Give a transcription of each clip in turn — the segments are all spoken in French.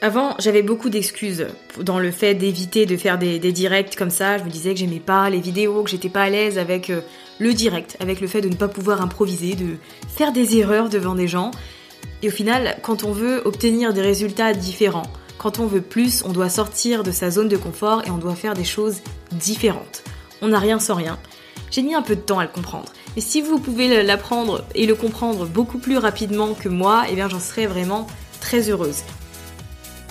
Avant, j'avais beaucoup d'excuses dans le fait d'éviter de faire des, directs comme ça. Je me disais que j'aimais pas les vidéos, que j'étais pas à l'aise avec euh, le direct, avec le fait de ne pas pouvoir improviser, de faire des erreurs devant des gens. Et au final, quand on veut obtenir des résultats différents, quand on veut plus, on doit sortir de sa zone de confort et on doit faire des choses différentes. On n'a rien sans rien. J'ai mis un peu de temps à le comprendre. Et si vous pouvez l'apprendre et le comprendre beaucoup plus rapidement que moi, eh bien j'en serais vraiment très heureuse.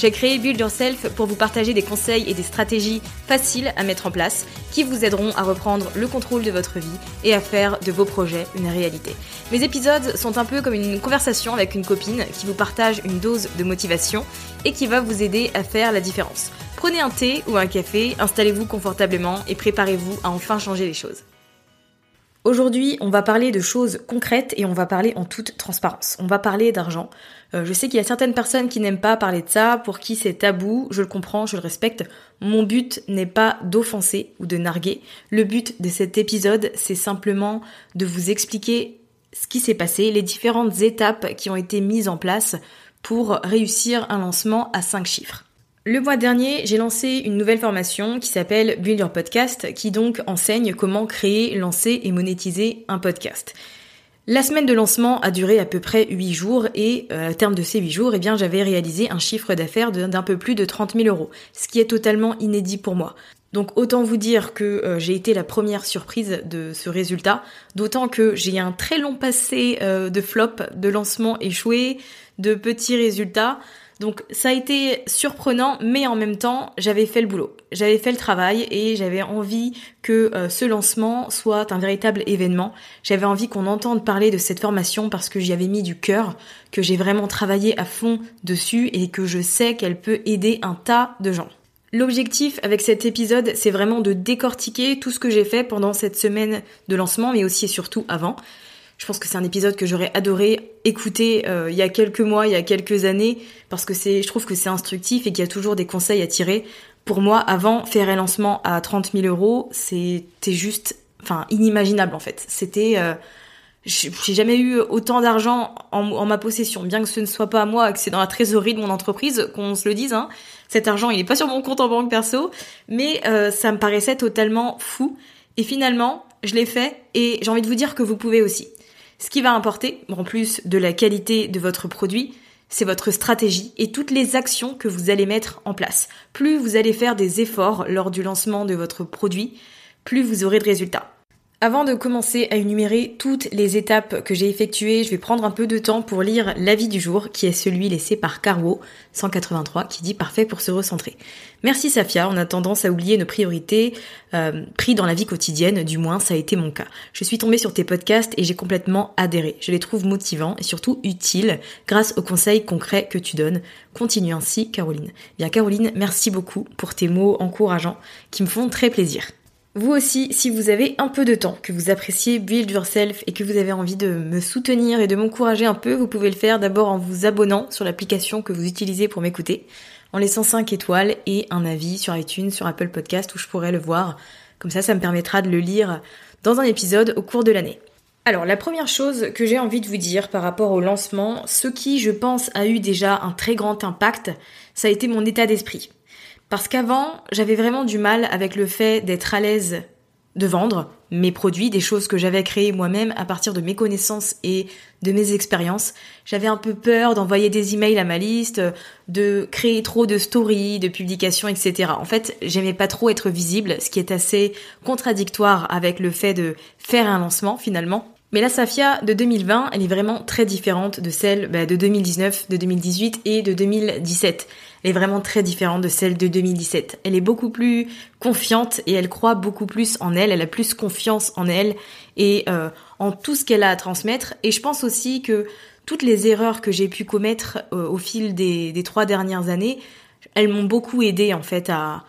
J'ai créé Build Yourself pour vous partager des conseils et des stratégies faciles à mettre en place qui vous aideront à reprendre le contrôle de votre vie et à faire de vos projets une réalité. Mes épisodes sont un peu comme une conversation avec une copine qui vous partage une dose de motivation et qui va vous aider à faire la différence. Prenez un thé ou un café, installez-vous confortablement et préparez-vous à enfin changer les choses. Aujourd'hui, on va parler de choses concrètes et on va parler en toute transparence. On va parler d'argent. Euh, je sais qu'il y a certaines personnes qui n'aiment pas parler de ça, pour qui c'est tabou, je le comprends, je le respecte. Mon but n'est pas d'offenser ou de narguer. Le but de cet épisode, c'est simplement de vous expliquer ce qui s'est passé, les différentes étapes qui ont été mises en place pour réussir un lancement à 5 chiffres. Le mois dernier, j'ai lancé une nouvelle formation qui s'appelle Build Your Podcast, qui donc enseigne comment créer, lancer et monétiser un podcast. La semaine de lancement a duré à peu près 8 jours et euh, à terme de ces 8 jours, eh bien, j'avais réalisé un chiffre d'affaires d'un peu plus de 30 000 euros, ce qui est totalement inédit pour moi. Donc autant vous dire que euh, j'ai été la première surprise de ce résultat, d'autant que j'ai un très long passé euh, de flop, de lancement échoué, de petits résultats. Donc ça a été surprenant, mais en même temps, j'avais fait le boulot. J'avais fait le travail et j'avais envie que euh, ce lancement soit un véritable événement. J'avais envie qu'on entende parler de cette formation parce que j'y avais mis du cœur, que j'ai vraiment travaillé à fond dessus et que je sais qu'elle peut aider un tas de gens. L'objectif avec cet épisode, c'est vraiment de décortiquer tout ce que j'ai fait pendant cette semaine de lancement, mais aussi et surtout avant. Je pense que c'est un épisode que j'aurais adoré écouter euh, il y a quelques mois, il y a quelques années, parce que c'est, je trouve que c'est instructif et qu'il y a toujours des conseils à tirer. Pour moi, avant, faire un lancement à 30 000 euros, c'était juste, enfin, inimaginable en fait. C'était, euh, j'ai jamais eu autant d'argent en, ma possession, bien que ce ne soit pas à moi, que c'est dans la trésorerie de mon entreprise, qu'on se le dise. Hein. Cet argent, il est pas sur mon compte en banque perso, mais euh, ça me paraissait totalement fou. Et finalement, je l'ai fait et j'ai envie de vous dire que vous pouvez aussi. Ce qui va importer, en plus de la qualité de votre produit, c'est votre stratégie et toutes les actions que vous allez mettre en place. Plus vous allez faire des efforts lors du lancement de votre produit, plus vous aurez de résultats. Avant de commencer à énumérer toutes les étapes que j'ai effectuées, je vais prendre un peu de temps pour lire l'avis du jour, qui est celui laissé par Caro 183, qui dit parfait pour se recentrer. Merci Safia, on a tendance à oublier nos priorités, euh, pris dans la vie quotidienne, du moins ça a été mon cas. Je suis tombée sur tes podcasts et j'ai complètement adhéré. Je les trouve motivants et surtout utiles grâce aux conseils concrets que tu donnes. Continue ainsi Caroline. Bien Caroline, merci beaucoup pour tes mots encourageants qui me font très plaisir. Vous aussi, si vous avez un peu de temps, que vous appréciez Build Yourself et que vous avez envie de me soutenir et de m'encourager un peu, vous pouvez le faire d'abord en vous abonnant sur l'application que vous utilisez pour m'écouter, en laissant 5 étoiles et un avis sur iTunes, sur Apple Podcast où je pourrais le voir. Comme ça, ça me permettra de le lire dans un épisode au cours de l'année. Alors la première chose que j'ai envie de vous dire par rapport au lancement, ce qui je pense a eu déjà un très grand impact, ça a été mon état d'esprit. Parce qu'avant, j'avais vraiment du mal avec le fait d'être à l'aise de vendre mes produits, des choses que j'avais créées moi-même à partir de mes connaissances et de mes expériences. J'avais un peu peur d'envoyer des emails à ma liste, de créer trop de stories, de publications, etc. En fait, j'aimais pas trop être visible, ce qui est assez contradictoire avec le fait de faire un lancement finalement. Mais la Safia de 2020, elle est vraiment très différente de celle bah, de 2019, de 2018 et de 2017 elle est vraiment très différente de celle de 2017. Elle est beaucoup plus confiante et elle croit beaucoup plus en elle, elle a plus confiance en elle et euh, en tout ce qu'elle a à transmettre. Et je pense aussi que toutes les erreurs que j'ai pu commettre euh, au fil des, trois dernières années, elles m'ont beaucoup aidé en fait à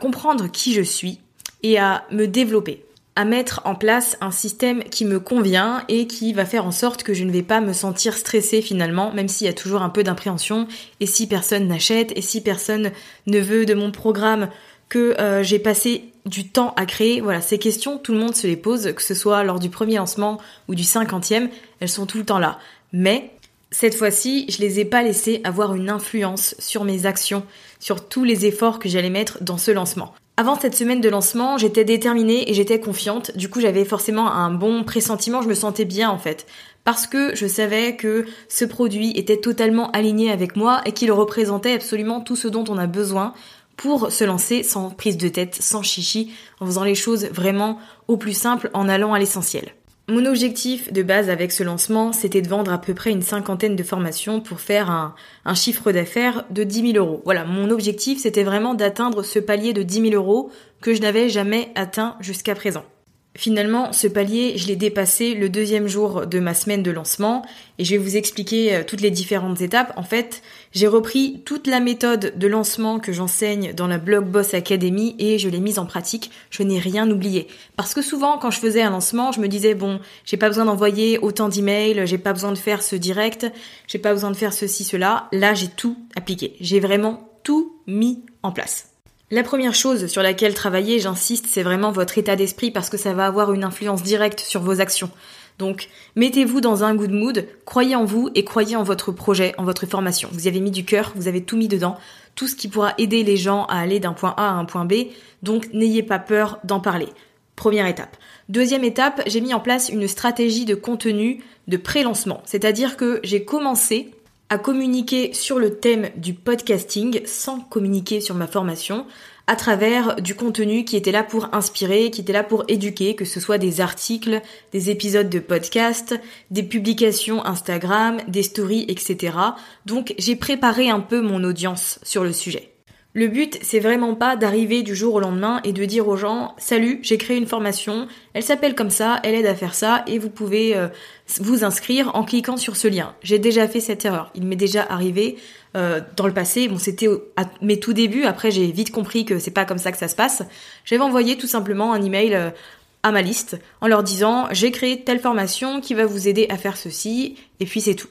comprendre qui je suis et à me développer à mettre en place un système qui me convient et qui va faire en sorte que je ne vais pas me sentir stressée finalement, même s'il y a toujours un peu d'impréhension. Et si personne n'achète, et si personne ne veut de mon programme que euh, j'ai passé du temps à créer, voilà, ces questions, tout le monde se les pose, que ce soit lors du premier lancement ou du cinquantième, elles sont tout le temps là. Mais cette fois-ci, je les ai pas laissées avoir une influence sur mes actions, sur tous les efforts que j'allais mettre dans ce lancement. Avant cette semaine de lancement, j'étais déterminée et j'étais confiante. Du coup, j'avais forcément un bon pressentiment, je me sentais bien en fait. Parce que je savais que ce produit était totalement aligné avec moi et qu'il représentait absolument tout ce dont on a besoin pour se lancer sans prise de tête, sans chichi, en faisant les choses vraiment au plus simple, en allant à l'essentiel. Mon objectif de base avec ce lancement, c'était de vendre à peu près une cinquantaine de formations pour faire un, chiffre d'affaires de 10 000 euros. Voilà, mon objectif, c'était vraiment d'atteindre ce palier de 10 000 euros que je n'avais jamais atteint jusqu'à présent. Finalement, ce palier, je l'ai dépassé le deuxième jour de ma semaine de lancement et je vais vous expliquer euh, toutes les différentes étapes. En fait, j'ai repris toute la méthode de lancement que j'enseigne dans la Blog Boss Academy et je l'ai mise en pratique. Je n'ai rien oublié. Parce que souvent, quand je faisais un lancement, je me disais, bon, j'ai pas besoin d'envoyer autant d'emails, j'ai pas besoin de faire ce direct, j'ai pas besoin de faire ceci, cela. Là, j'ai tout appliqué. J'ai vraiment tout mis en place. La première chose sur laquelle travailler, j'insiste, c'est vraiment votre état d'esprit parce que ça va avoir une influence directe sur vos actions. Donc, mettez-vous dans un good mood, croyez en vous et croyez en votre projet, en votre formation. Vous avez mis du cœur, vous avez tout mis dedans, tout ce qui pourra aider les gens à aller d'un point A à un point B. Donc, n'ayez pas peur d'en parler. Première étape. Deuxième étape, j'ai mis en place une stratégie de contenu de pré-lancement. C'est-à-dire que j'ai commencé à communiquer sur le thème du podcasting sans communiquer sur ma formation à travers du contenu qui était là pour inspirer, qui était là pour éduquer, que ce soit des articles, des épisodes de podcast, des publications Instagram, des stories, etc. Donc j'ai préparé un peu mon audience sur le sujet. Le but, c'est vraiment pas d'arriver du jour au lendemain et de dire aux gens "Salut, j'ai créé une formation, elle s'appelle comme ça, elle aide à faire ça et vous pouvez euh, vous inscrire en cliquant sur ce lien." J'ai déjà fait cette erreur. Il m'est déjà arrivé euh, dans le passé. Bon, c'était à mes tout débuts. Après, j'ai vite compris que c'est pas comme ça que ça se passe. J'avais envoyé tout simplement un email euh, à ma liste en leur disant "J'ai créé telle formation qui va vous aider à faire ceci" et puis c'est tout.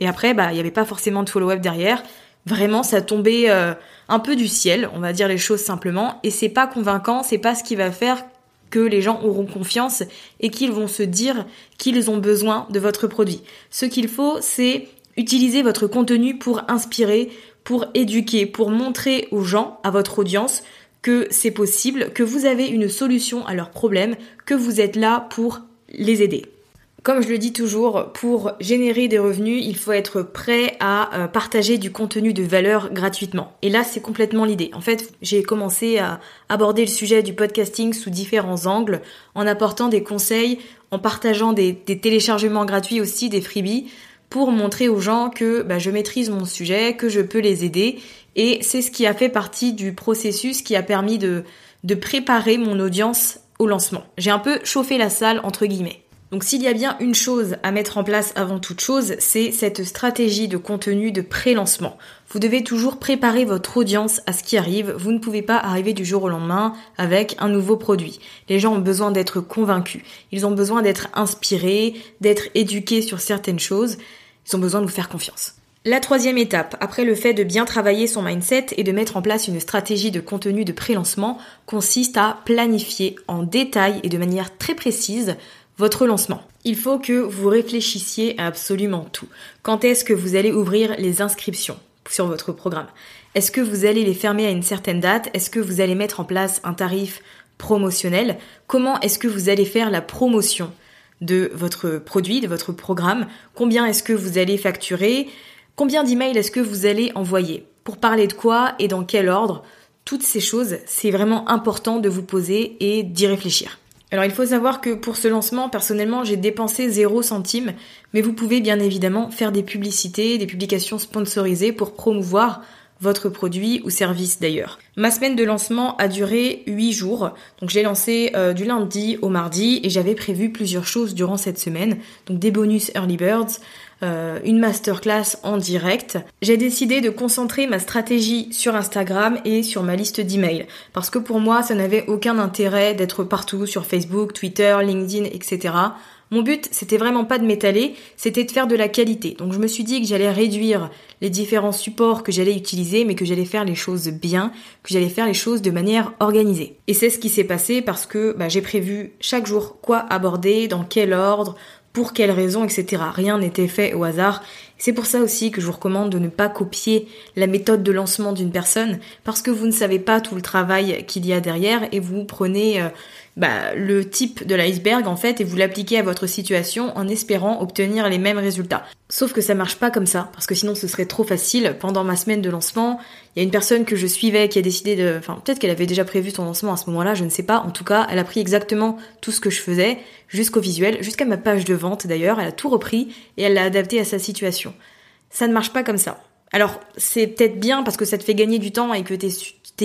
Et après, bah, il n'y avait pas forcément de follow-up derrière. Vraiment, ça tombait euh, un peu du ciel, on va dire les choses simplement, et c'est pas convaincant, c'est pas ce qui va faire que les gens auront confiance et qu'ils vont se dire qu'ils ont besoin de votre produit. Ce qu'il faut, c'est utiliser votre contenu pour inspirer, pour éduquer, pour montrer aux gens, à votre audience, que c'est possible, que vous avez une solution à leurs problèmes, que vous êtes là pour les aider. Comme je le dis toujours, pour générer des revenus, il faut être prêt à euh, partager du contenu de valeur gratuitement. Et là, c'est complètement l'idée. En fait, j'ai commencé à aborder le sujet du podcasting sous différents angles, en apportant des conseils, en partageant des, téléchargements gratuits aussi, des freebies, pour montrer aux gens que bah, je maîtrise mon sujet, que je peux les aider. Et c'est ce qui a fait partie du processus qui a permis de, de préparer mon audience au lancement. J'ai un peu chauffé la salle, entre guillemets. Donc s'il y a bien une chose à mettre en place avant toute chose, c'est cette stratégie de contenu de pré-lancement. Vous devez toujours préparer votre audience à ce qui arrive. Vous ne pouvez pas arriver du jour au lendemain avec un nouveau produit. Les gens ont besoin d'être convaincus. Ils ont besoin d'être inspirés, d'être éduqués sur certaines choses. Ils ont besoin de vous faire confiance. La troisième étape, après le fait de bien travailler son mindset et de mettre en place une stratégie de contenu de pré-lancement, consiste à planifier en détail et de manière très précise votre lancement. Il faut que vous réfléchissiez à absolument tout. Quand est-ce que vous allez ouvrir les inscriptions sur votre programme? Est-ce que vous allez les fermer à une certaine date? Est-ce que vous allez mettre en place un tarif promotionnel? Comment est-ce que vous allez faire la promotion de votre produit, de votre programme? Combien est-ce que vous allez facturer? Combien d'emails est-ce que vous allez envoyer? Pour parler de quoi et dans quel ordre? Toutes ces choses, c'est vraiment important de vous poser et d'y réfléchir. Alors il faut savoir que pour ce lancement, personnellement, j'ai dépensé 0 centime, mais vous pouvez bien évidemment faire des publicités, des publications sponsorisées pour promouvoir votre produit ou service d'ailleurs. Ma semaine de lancement a duré 8 jours, donc j'ai lancé euh, du lundi au mardi et j'avais prévu plusieurs choses durant cette semaine, donc des bonus early birds, euh, une masterclass en direct. J'ai décidé de concentrer ma stratégie sur Instagram et sur ma liste d'emails parce que pour moi ça n'avait aucun intérêt d'être partout sur Facebook, Twitter, LinkedIn, etc. Mon but, c'était vraiment pas de m'étaler, c'était de faire de la qualité. Donc je me suis dit que j'allais réduire les différents supports que j'allais utiliser, mais que j'allais faire les choses bien, que j'allais faire les choses de manière organisée. Et c'est ce qui s'est passé parce que bah, j'ai prévu chaque jour quoi aborder, dans quel ordre, pour quelles raisons, etc. Rien n'était fait au hasard. C'est pour ça aussi que je vous recommande de ne pas copier la méthode de lancement d'une personne parce que vous ne savez pas tout le travail qu'il y a derrière et vous prenez euh, bah, le type de l'iceberg en fait et vous l'appliquez à votre situation en espérant obtenir les mêmes résultats. Sauf que ça marche pas comme ça parce que sinon ce serait trop facile. Pendant ma semaine de lancement, il y a une personne que je suivais qui a décidé de, enfin peut-être qu'elle avait déjà prévu son lancement à ce moment-là, je ne sais pas. En tout cas, elle a pris exactement tout ce que je faisais jusqu'au visuel, jusqu'à ma page de vente d'ailleurs. Elle a tout repris et elle l'a adapté à sa situation. Ça ne marche pas comme ça. Alors c'est peut-être bien parce que ça te fait gagner du temps et que t'es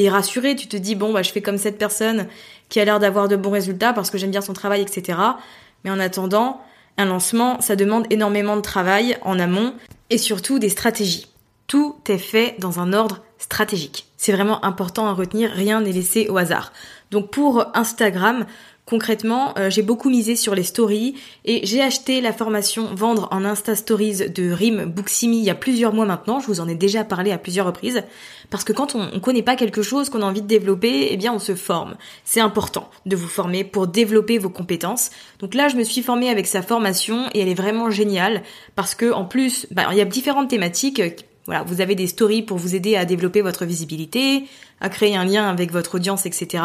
es rassuré, tu te dis bon bah je fais comme cette personne qui a l'air d'avoir de bons résultats parce que j'aime bien son travail, etc. Mais en attendant, un lancement, ça demande énormément de travail en amont et surtout des stratégies. Tout est fait dans un ordre stratégique. C'est vraiment important à retenir, rien n'est laissé au hasard. Donc pour Instagram, Concrètement, euh, j'ai beaucoup misé sur les stories et j'ai acheté la formation Vendre en Insta Stories de Rim Booksimi il y a plusieurs mois maintenant. Je vous en ai déjà parlé à plusieurs reprises. Parce que quand on, ne connaît pas quelque chose qu'on a envie de développer, eh bien on se forme. C'est important de vous former pour développer vos compétences. Donc là, je me suis formée avec sa formation et elle est vraiment géniale parce que en plus, bah, il y a différentes thématiques voilà, vous avez des stories pour vous aider à développer votre visibilité, à créer un lien avec votre audience, etc.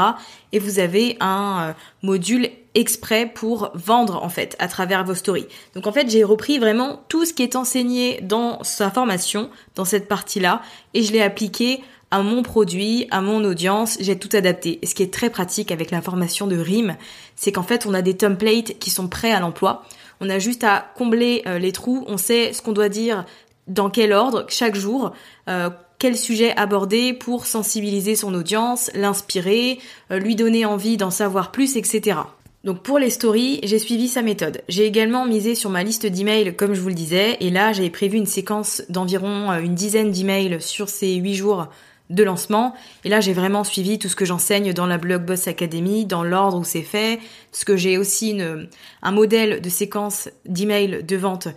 Et vous avez un euh, module exprès pour vendre en fait à travers vos stories. Donc en fait j'ai repris vraiment tout ce qui est enseigné dans sa formation, dans cette partie-là, et je l'ai appliqué à mon produit, à mon audience, j'ai tout adapté. Et ce qui est très pratique avec la formation de RIM, c'est qu'en fait on a des templates qui sont prêts à l'emploi. On a juste à combler euh, les trous, on sait ce qu'on doit dire dans quel ordre chaque jour, euh, quel sujet aborder pour sensibiliser son audience, l'inspirer, euh, lui donner envie d'en savoir plus, etc. Donc pour les stories, j'ai suivi sa méthode. J'ai également misé sur ma liste d'emails comme je vous le disais, et là j'avais prévu une séquence d'environ euh, une dizaine d'emails sur ces huit jours de lancement. Et là, j'ai vraiment suivi tout ce que j'enseigne dans la Blog Boss Academy, dans l'ordre où c'est fait, parce que j'ai aussi un modèle de séquence d'emails de vente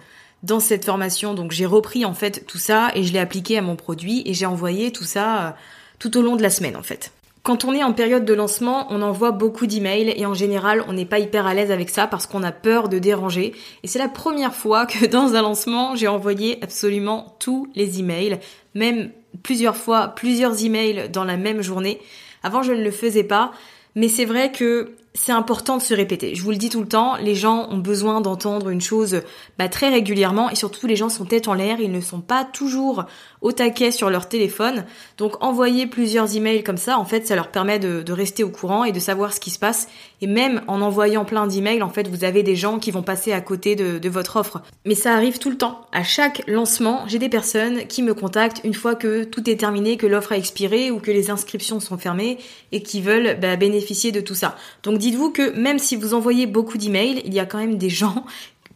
dans cette formation. Donc j'ai repris en fait tout ça et je l'ai appliqué à mon produit et j'ai envoyé tout ça euh, tout au long de la semaine en fait. Quand on est en période de lancement, on envoie beaucoup d'emails et en général, on n'est pas hyper à l'aise avec ça parce qu'on a peur de déranger. Et c'est la première fois que dans un lancement, j'ai envoyé absolument tous les emails, même plusieurs fois, plusieurs emails dans la même journée. Avant, je ne le faisais pas, mais c'est vrai que c'est important de se répéter. Je vous le dis tout le temps, les gens ont besoin d'entendre une chose bah, très régulièrement et surtout les gens sont tête en l'air, ils ne sont pas toujours au taquet sur leur téléphone. Donc envoyer plusieurs emails comme ça, en fait, ça leur permet de, rester au courant et de savoir ce qui se passe. Et même en envoyant plein d'emails, en fait, vous avez des gens qui vont passer à côté de, votre offre. Mais ça arrive tout le temps. À chaque lancement, j'ai des personnes qui me contactent une fois que tout est terminé, que l'offre a expiré ou que les inscriptions sont fermées et qui veulent bah, bénéficier de tout ça. Donc dites-vous que même si vous envoyez beaucoup d'emails, il y a quand même des gens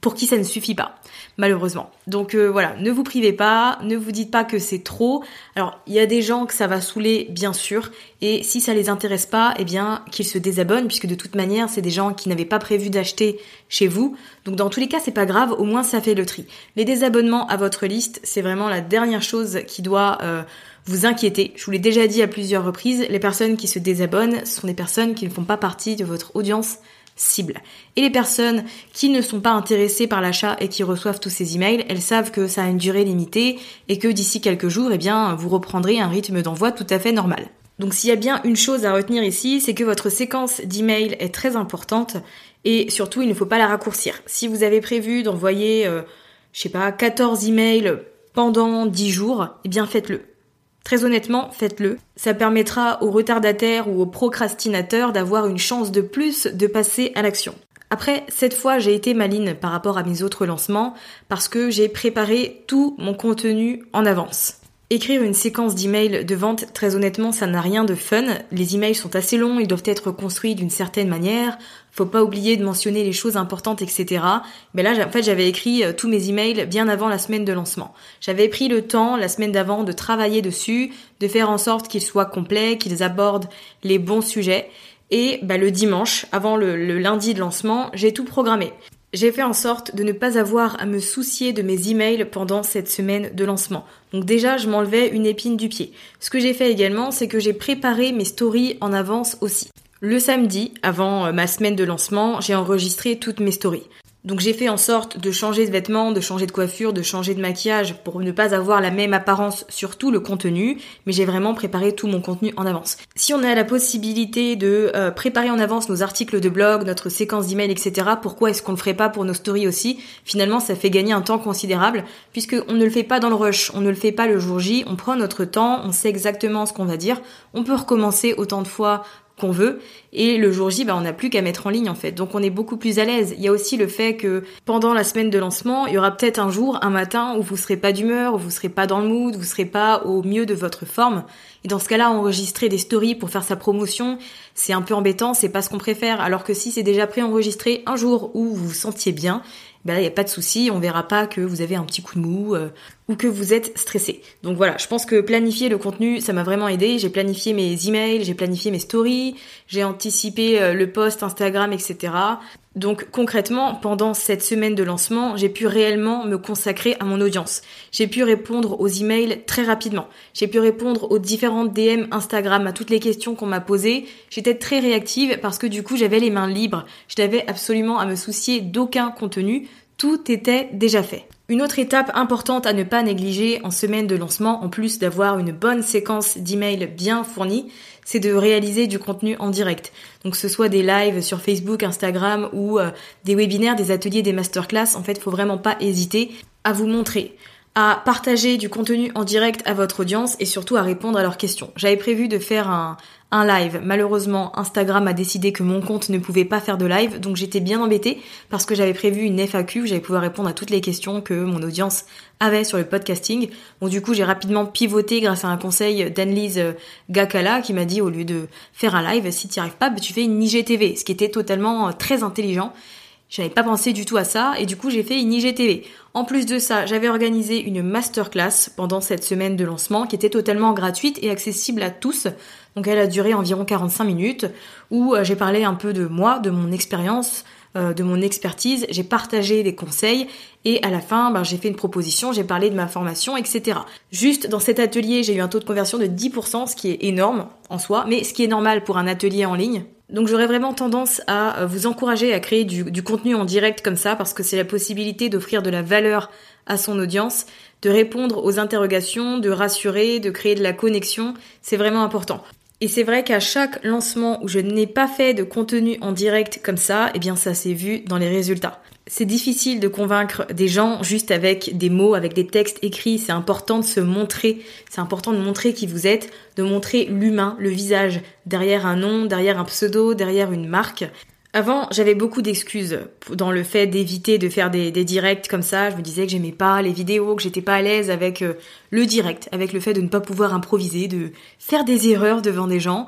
pour qui ça ne suffit pas, malheureusement. Donc euh, voilà, ne vous privez pas, ne vous dites pas que c'est trop. Alors, il y a des gens que ça va saouler, bien sûr, et si ça les intéresse pas, eh bien, qu'ils se désabonnent, puisque de toute manière, c'est des gens qui n'avaient pas prévu d'acheter chez vous. Donc dans tous les cas, c'est pas grave, au moins ça fait le tri. Les désabonnements à votre liste, c'est vraiment la dernière chose qui doit... Euh, vous inquiéter. Je vous l'ai déjà dit à plusieurs reprises, les personnes qui se désabonnent sont des personnes qui ne font pas partie de votre audience cible. Et les personnes qui ne sont pas intéressées par l'achat et qui reçoivent tous ces emails, elles savent que ça a une durée limitée et que d'ici quelques jours, eh bien, vous reprendrez un rythme d'envoi tout à fait normal. Donc s'il y a bien une chose à retenir ici, c'est que votre séquence d'emails est très importante et surtout il ne faut pas la raccourcir. Si vous avez prévu d'envoyer, euh, je sais pas, 14 emails pendant 10 jours, eh bien faites-le. Très honnêtement, faites-le. Ça permettra aux retardataires ou aux procrastinateurs d'avoir une chance de plus de passer à l'action. Après, cette fois, j'ai été maline par rapport à mes autres lancements parce que j'ai préparé tout mon contenu en avance. Écrire une séquence d'emails de vente, très honnêtement, ça n'a rien de fun. Les emails sont assez longs, ils doivent être construits d'une certaine manière. Faut pas oublier de mentionner les choses importantes, etc. Mais là, en fait, j'avais écrit euh, tous mes emails bien avant la semaine de lancement. J'avais pris le temps, la semaine d'avant, de travailler dessus, de faire en sorte qu'ils soient complets, qu'ils abordent les bons sujets. Et bah, le dimanche, avant le lundi de lancement, j'ai tout programmé. J'ai fait en sorte de ne pas avoir à me soucier de mes emails pendant cette semaine de lancement. Donc déjà, je m'enlevais une épine du pied. Ce que j'ai fait également, c'est que j'ai préparé mes stories en avance aussi. Le samedi, avant euh, ma semaine de lancement, j'ai enregistré toutes mes stories. Donc j'ai fait en sorte de changer de vêtements, de changer de coiffure, de changer de maquillage pour ne pas avoir la même apparence sur tout le contenu, mais j'ai vraiment préparé tout mon contenu en avance. Si on a la possibilité de euh, préparer en avance nos articles de blog, notre séquence d'email, etc., pourquoi est-ce qu'on le ferait pas pour nos stories aussi? Finalement, ça fait gagner un temps considérable puisque on ne le fait pas dans le rush, on ne le fait pas le jour J, on prend notre temps, on sait exactement ce qu'on va dire, on peut recommencer autant de fois qu'on veut. Et le jour J, bah, on n'a plus qu'à mettre en ligne en fait. Donc on est beaucoup plus à l'aise. Il y a aussi le fait que pendant la semaine de lancement, il y aura peut-être un jour, un matin où vous serez pas d'humeur, où vous serez pas dans le mood, vous serez pas au mieux de votre forme. Et dans ce cas-là, enregistrer des stories pour faire sa promotion, c'est un peu embêtant, c'est pas ce qu'on préfère. Alors que si c'est déjà pré-enregistré un jour où vous vous sentiez bien, ben là, il n'y a pas de souci, on verra pas que vous avez un petit coup de mou euh, ou que vous êtes stressé. Donc voilà, je pense que planifier le contenu, ça m'a vraiment aidé. J'ai planifié mes emails, j'ai planifié mes stories, j'ai anticipé euh, le post Instagram, etc. Donc concrètement, pendant cette semaine de lancement, j'ai pu réellement me consacrer à mon audience. J'ai pu répondre aux emails très rapidement. J'ai pu répondre aux différentes DM Instagram, à toutes les questions qu'on m'a posées. J'étais très réactive parce que du coup j'avais les mains libres. Je n'avais absolument à me soucier d'aucun contenu. Tout était déjà fait. Une autre étape importante à ne pas négliger en semaine de lancement, en plus d'avoir une bonne séquence d'emails bien fournie, c'est de réaliser du contenu en direct. Donc que ce soit des lives sur Facebook, Instagram ou euh, des webinaires, des ateliers, des masterclass, en fait, faut vraiment pas hésiter à vous montrer à partager du contenu en direct à votre audience et surtout à répondre à leurs questions. J'avais prévu de faire un, live. Malheureusement, Instagram a décidé que mon compte ne pouvait pas faire de live, donc j'étais bien embêtée parce que j'avais prévu une FAQ où j'allais pouvoir répondre à toutes les questions que mon audience avait sur le podcasting. Bon, du coup, j'ai rapidement pivoté grâce à un conseil d'Annelise Gakala qui m'a dit au lieu de faire un live, si tu n'y arrives pas, bah, tu fais une IGTV, ce qui était totalement euh, très intelligent. J'avais pas pensé du tout à ça et du coup j'ai fait une IGTV. En plus de ça, j'avais organisé une masterclass pendant cette semaine de lancement qui était totalement gratuite et accessible à tous. Donc elle a duré environ 45 minutes où euh, j'ai parlé un peu de moi, de mon expérience, euh, de mon expertise, j'ai partagé des conseils et à la fin, ben, j'ai fait une proposition, j'ai parlé de ma formation, etc. Juste dans cet atelier, j'ai eu un taux de conversion de 10%, ce qui est énorme en soi, mais ce qui est normal pour un atelier en ligne. Donc j'aurais vraiment tendance à euh, vous encourager à créer du, du contenu en direct comme ça parce que c'est la possibilité d'offrir de la valeur à son audience, de répondre aux interrogations, de rassurer, de créer de la connexion, c'est vraiment important. Et c'est vrai qu'à chaque lancement où je n'ai pas fait de contenu en direct comme ça, eh bien ça s'est vu dans les résultats. C'est difficile de convaincre des gens juste avec des mots, avec des textes écrits. C'est important de se montrer. C'est important de montrer qui vous êtes, de montrer l'humain, le visage, derrière un nom, derrière un pseudo, derrière une marque. Avant, j'avais beaucoup d'excuses dans le fait d'éviter de faire des, directs comme ça. Je me disais que j'aimais pas les vidéos, que j'étais pas à l'aise avec euh, le direct, avec le fait de ne pas pouvoir improviser, de faire des erreurs devant des gens.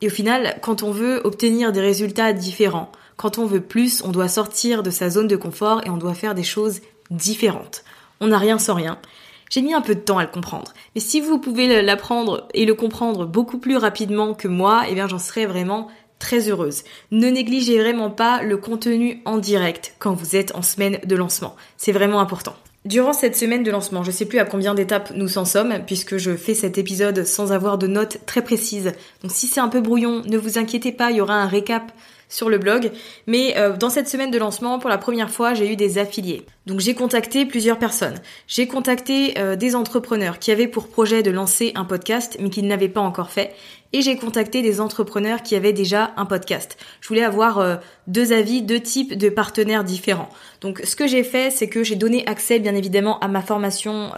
Et au final, quand on veut obtenir des résultats différents, quand on veut plus, on doit sortir de sa zone de confort et on doit faire des choses différentes. On n'a rien sans rien. J'ai mis un peu de temps à le comprendre. Mais si vous pouvez l'apprendre et le comprendre beaucoup plus rapidement que moi, eh bien j'en serais vraiment très heureuse. Ne négligez vraiment pas le contenu en direct quand vous êtes en semaine de lancement. C'est vraiment important. Durant cette semaine de lancement, je sais plus à combien d'étapes nous en sommes, puisque je fais cet épisode sans avoir de notes très précises. Donc si c'est un peu brouillon, ne vous inquiétez pas, il y aura un récap sur le blog. Mais euh, dans cette semaine de lancement, pour la première fois, j'ai eu des affiliés. Donc j'ai contacté plusieurs personnes. J'ai contacté euh, des entrepreneurs qui avaient pour projet de lancer un podcast, mais qui ne l'avaient pas encore fait. Et j'ai contacté des entrepreneurs qui avaient déjà un podcast. Je voulais avoir euh, deux avis, deux types de partenaires différents. Donc ce que j'ai fait, c'est que j'ai donné accès bien évidemment à ma formation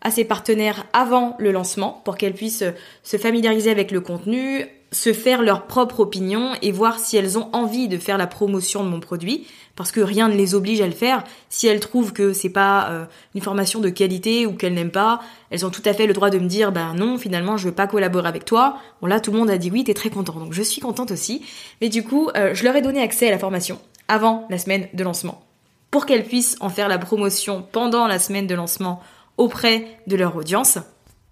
à ces partenaires avant le lancement pour qu'elles puissent se familiariser avec le contenu, se faire leur propre opinion et voir si elles ont envie de faire la promotion de mon produit parce que rien ne les oblige à le faire. Si elles trouvent que c'est pas euh, une formation de qualité ou qu'elles n'aiment pas, elles ont tout à fait le droit de me dire ben non, finalement je veux pas collaborer avec toi. Bon là tout le monde a dit oui, t'es très content. Donc je suis contente aussi. Mais du coup, euh, je leur ai donné accès à la formation avant la semaine de lancement pour qu'elles puissent en faire la promotion pendant la semaine de lancement auprès de leur audience.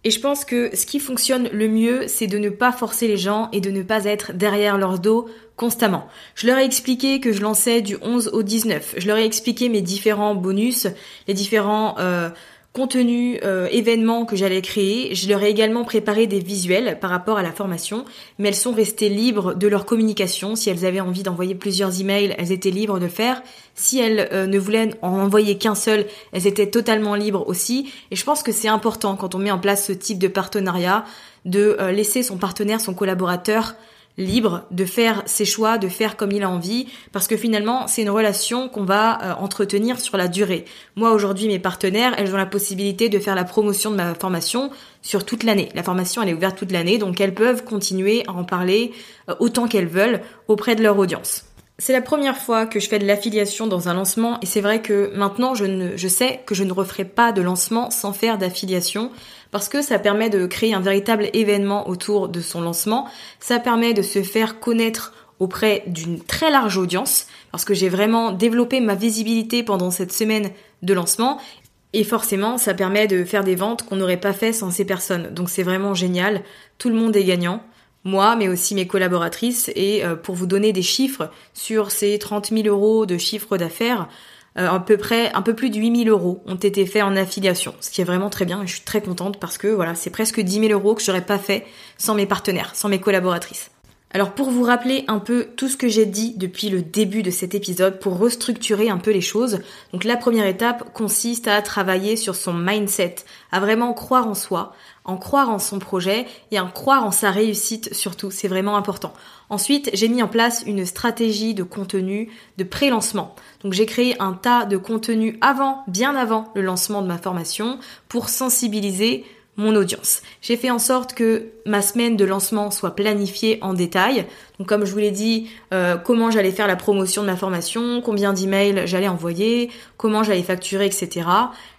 Et je pense que ce qui fonctionne le mieux, c'est de ne pas forcer les gens et de ne pas être derrière leur dos constamment. Je leur ai expliqué que je lançais du 11 au 19. Je leur ai expliqué mes différents bonus, les différents euh, contenu, euh, événements que j'allais créer. Je leur ai également préparé des visuels par rapport à la formation, mais elles sont restées libres de leur communication. Si elles avaient envie d'envoyer plusieurs emails, elles étaient libres de le faire. Si elles euh, ne voulaient en envoyer qu'un seul, elles étaient totalement libres aussi. Et je pense que c'est important quand on met en place ce type de partenariat de euh, laisser son partenaire, son collaborateur libre de faire ses choix, de faire comme il a envie, parce que finalement, c'est une relation qu'on va euh, entretenir sur la durée. Moi, aujourd'hui, mes partenaires, elles ont la possibilité de faire la promotion de ma formation sur toute l'année. La formation, elle est ouverte toute l'année, donc elles peuvent continuer à en parler euh, autant qu'elles veulent auprès de leur audience. C'est la première fois que je fais de l'affiliation dans un lancement et c'est vrai que maintenant je, ne, je sais que je ne referai pas de lancement sans faire d'affiliation parce que ça permet de créer un véritable événement autour de son lancement, ça permet de se faire connaître auprès d'une très large audience, parce que j'ai vraiment développé ma visibilité pendant cette semaine de lancement, et forcément ça permet de faire des ventes qu'on n'aurait pas fait sans ces personnes. Donc c'est vraiment génial, tout le monde est gagnant moi, mais aussi mes collaboratrices. Et euh, pour vous donner des chiffres sur ces 30 000 euros de chiffre d'affaires, euh, à peu près un peu plus de 8000 euros ont été faits en affiliation, ce qui est vraiment très bien et je suis très contente parce que voilà, c'est presque 10 000 euros que j'aurais pas fait sans mes partenaires, sans mes collaboratrices. Alors pour vous rappeler un peu tout ce que j'ai dit depuis le début de cet épisode, pour restructurer un peu les choses, donc la première étape consiste à travailler sur son mindset, à vraiment croire en soi, en croire en son projet et en croire en sa réussite surtout, c'est vraiment important. Ensuite, j'ai mis en place une stratégie de contenu de pré-lancement. Donc j'ai créé un tas de contenus avant, bien avant le lancement de ma formation pour sensibiliser mon audience. J'ai fait en sorte que ma semaine de lancement soit planifiée en détail. Donc comme je vous l'ai dit, euh, comment j'allais faire la promotion de ma formation, combien d'emails j'allais envoyer, comment j'allais facturer, etc.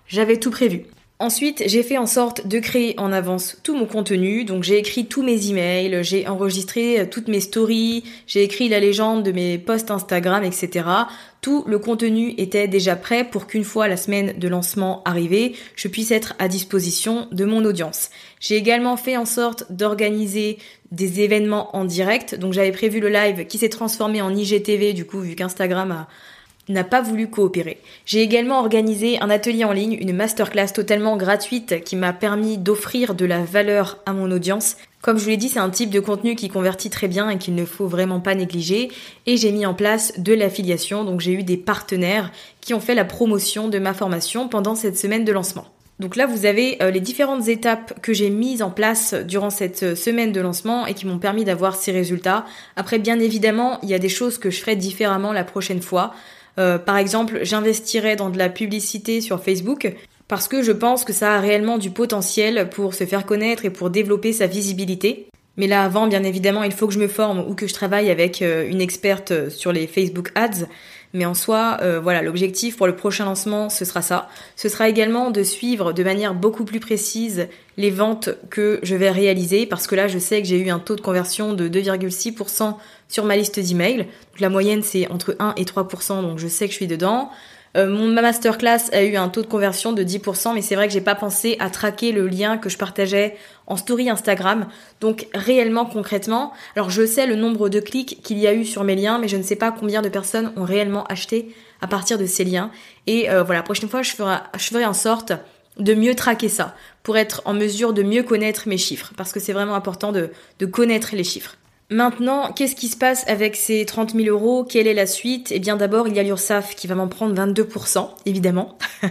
J'avais tout prévu. Ensuite, j'ai fait en sorte de créer en avance tout mon contenu. Donc, j'ai écrit tous mes emails, j'ai enregistré euh, toutes mes stories, j'ai écrit la légende de mes posts Instagram, etc. Tout le contenu était déjà prêt pour qu'une fois la semaine de lancement arrivée, je puisse être à disposition de mon audience. J'ai également fait en sorte d'organiser des événements en direct. Donc, j'avais prévu le live qui s'est transformé en IGTV, du coup, vu qu'Instagram a n'a pas voulu coopérer. J'ai également organisé un atelier en ligne, une masterclass totalement gratuite qui m'a permis d'offrir de la valeur à mon audience. Comme je vous l'ai dit, c'est un type de contenu qui convertit très bien et qu'il ne faut vraiment pas négliger. Et j'ai mis en place de l'affiliation, donc j'ai eu des partenaires qui ont fait la promotion de ma formation pendant cette semaine de lancement. Donc là, vous avez euh, les différentes étapes que j'ai mises en place durant cette euh, semaine de lancement et qui m'ont permis d'avoir ces résultats. Après, bien évidemment, il y a des choses que je ferai différemment la prochaine fois. Euh, par exemple, j'investirai dans de la publicité sur Facebook parce que je pense que ça a réellement du potentiel pour se faire connaître et pour développer sa visibilité. Mais là, avant, bien évidemment, il faut que je me forme ou que je travaille avec une experte sur les Facebook Ads. Mais en soi, euh, voilà, l'objectif pour le prochain lancement, ce sera ça. Ce sera également de suivre de manière beaucoup plus précise les ventes que je vais réaliser, parce que là, je sais que j'ai eu un taux de conversion de 2,6% sur ma liste d'emails. La moyenne, c'est entre 1 et 3%, donc je sais que je suis dedans. Euh, mon masterclass a eu un taux de conversion de 10%, mais c'est vrai que j'ai pas pensé à traquer le lien que je partageais en story Instagram. Donc réellement, concrètement, alors je sais le nombre de clics qu'il y a eu sur mes liens, mais je ne sais pas combien de personnes ont réellement acheté à partir de ces liens. Et euh, voilà, prochaine fois, je ferai, je ferai en sorte de mieux traquer ça, pour être en mesure de mieux connaître mes chiffres, parce que c'est vraiment important de connaître les chiffres. Maintenant, qu'est-ce qui se passe avec ces 30 000 euros? Quelle est la suite? Eh bien d'abord, il y a l'URSSAF qui va m'en prendre 22%, évidemment.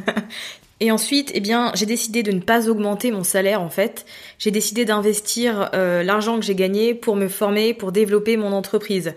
Et ensuite, eh bien, j'ai décidé de ne pas augmenter mon salaire en fait. J'ai décidé d'investir euh, l'argent que j'ai gagné pour me former, pour développer mon entreprise.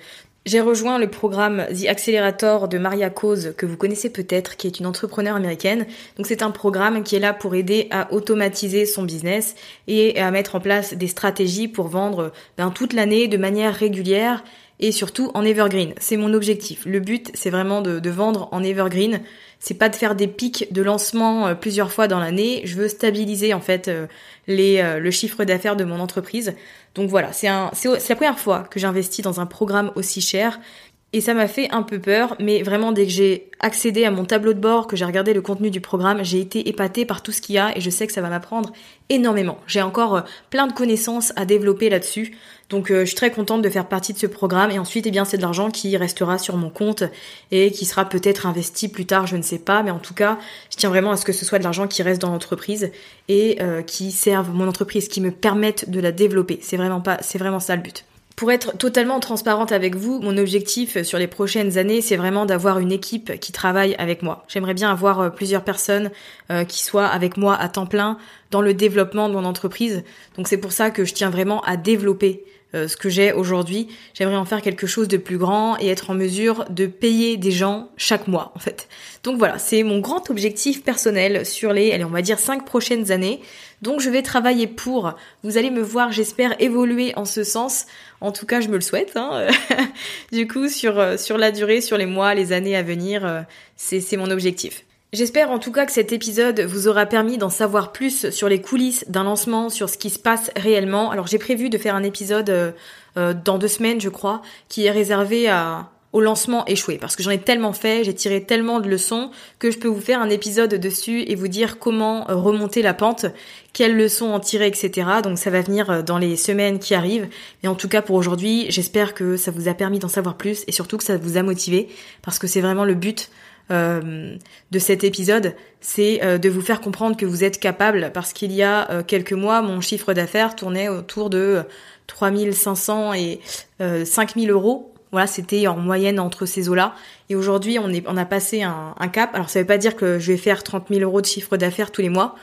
J'ai rejoint le programme The Accelerator de Maria Cause, que vous connaissez peut-être, qui est une entrepreneur américaine. Donc c'est un programme qui est là pour aider à automatiser son business et à mettre en place des stratégies pour vendre ben, toute l'année de manière régulière et surtout en evergreen. C'est mon objectif. Le but, c'est vraiment de, de, vendre en evergreen. C'est pas de faire des pics de lancement euh, plusieurs fois dans l'année. Je veux stabiliser en fait euh, les, euh, le chiffre d'affaires de mon entreprise. Donc voilà, c'est la première fois que j'investis dans un programme aussi cher. Et ça m'a fait un peu peur, mais vraiment dès que j'ai accédé à mon tableau de bord, que j'ai regardé le contenu du programme, j'ai été épatée par tout ce qu'il y a et je sais que ça va m'apprendre énormément. J'ai encore euh, plein de connaissances à développer là-dessus. Donc euh, je suis très contente de faire partie de ce programme et ensuite eh bien c'est de l'argent qui restera sur mon compte et qui sera peut-être investi plus tard, je ne sais pas, mais en tout cas, je tiens vraiment à ce que ce soit de l'argent qui reste dans l'entreprise et euh, qui serve mon entreprise, qui me permette de la développer. C'est vraiment pas c'est vraiment ça le but. Pour être totalement transparente avec vous, mon objectif sur les prochaines années, c'est vraiment d'avoir une équipe qui travaille avec moi. J'aimerais bien avoir euh, plusieurs personnes euh, qui soient avec moi à temps plein dans le développement de mon entreprise. Donc c'est pour ça que je tiens vraiment à développer euh, ce que j'ai aujourd'hui. J'aimerais en faire quelque chose de plus grand et être en mesure de payer des gens chaque mois, en fait. Donc voilà, c'est mon grand objectif personnel sur les, allez, on va dire cinq prochaines années. Donc je vais travailler pour. Vous allez me voir, j'espère, évoluer en ce sens. En tout cas, je me le souhaite. Hein. du coup, sur, euh, sur la durée, sur les mois, les années à venir, euh, c'est mon objectif. J'espère en tout cas que cet épisode vous aura permis d'en savoir plus sur les coulisses d'un lancement, sur ce qui se passe réellement. Alors j'ai prévu de faire un épisode euh, euh, dans deux semaines, je crois, qui est réservé au lancement échoué parce que j'en ai tellement fait, j'ai tiré tellement de leçons que je peux vous faire un épisode dessus et vous dire comment euh, remonter la pente, quelles leçons en tirer, etc. Donc ça va venir dans les semaines qui arrivent. Et en tout cas pour aujourd'hui, j'espère que ça vous a permis d'en savoir plus et surtout que ça vous a motivé parce que c'est vraiment le but euh, de cet épisode, c'est euh, de vous faire comprendre que vous êtes capable, parce qu'il y a euh, quelques mois, mon chiffre d'affaires tournait autour de 3500 et 5000 euros. Voilà, c'était en moyenne entre ces eaux-là. Et aujourd'hui, on, on a passé un, cap. Alors, ça veut pas dire que je vais faire 30 000 euros de chiffre d'affaires tous les mois.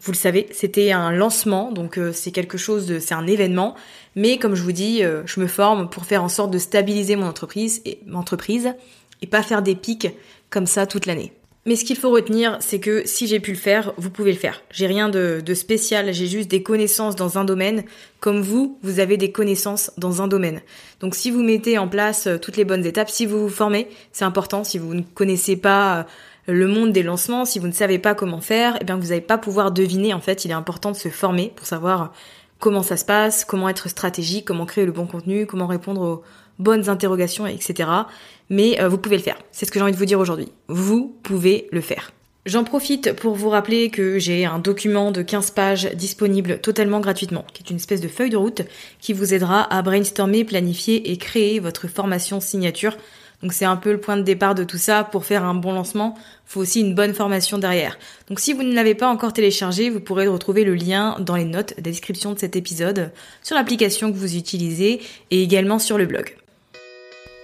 Vous le savez, c'était un lancement, donc c'est quelque chose de, c'est un événement. Mais comme je vous dis, je me forme pour faire en sorte de stabiliser mon entreprise et mon entreprise et pas faire des pics comme ça toute l'année. Mais ce qu'il faut retenir, c'est que si j'ai pu le faire, vous pouvez le faire. J'ai rien de, spécial, j'ai juste des connaissances dans un domaine, comme vous, vous avez des connaissances dans un domaine. Donc si vous mettez en place euh, toutes les bonnes étapes, si vous vous formez, c'est important, si vous ne connaissez pas euh, le monde des lancements, si vous ne savez pas comment faire, eh bien vous n'allez pas pouvoir deviner. En fait, il est important de se former pour savoir comment ça se passe, comment être stratégique, comment créer le bon contenu, comment répondre aux bonnes interrogations, etc. Mais euh, vous pouvez le faire. C'est ce que j'ai envie de vous dire aujourd'hui. Vous pouvez le faire. J'en profite pour vous rappeler que j'ai un document de 15 pages disponible totalement gratuitement, qui est une espèce de feuille de route qui vous aidera à brainstormer, planifier et créer votre formation signature. Donc c'est un peu le point de départ de tout ça. Pour faire un bon lancement, faut aussi une bonne formation derrière. Donc si vous ne l'avez pas encore téléchargé, vous pourrez retrouver le lien dans les notes de description de cet épisode, sur l'application que vous utilisez et également sur le blog.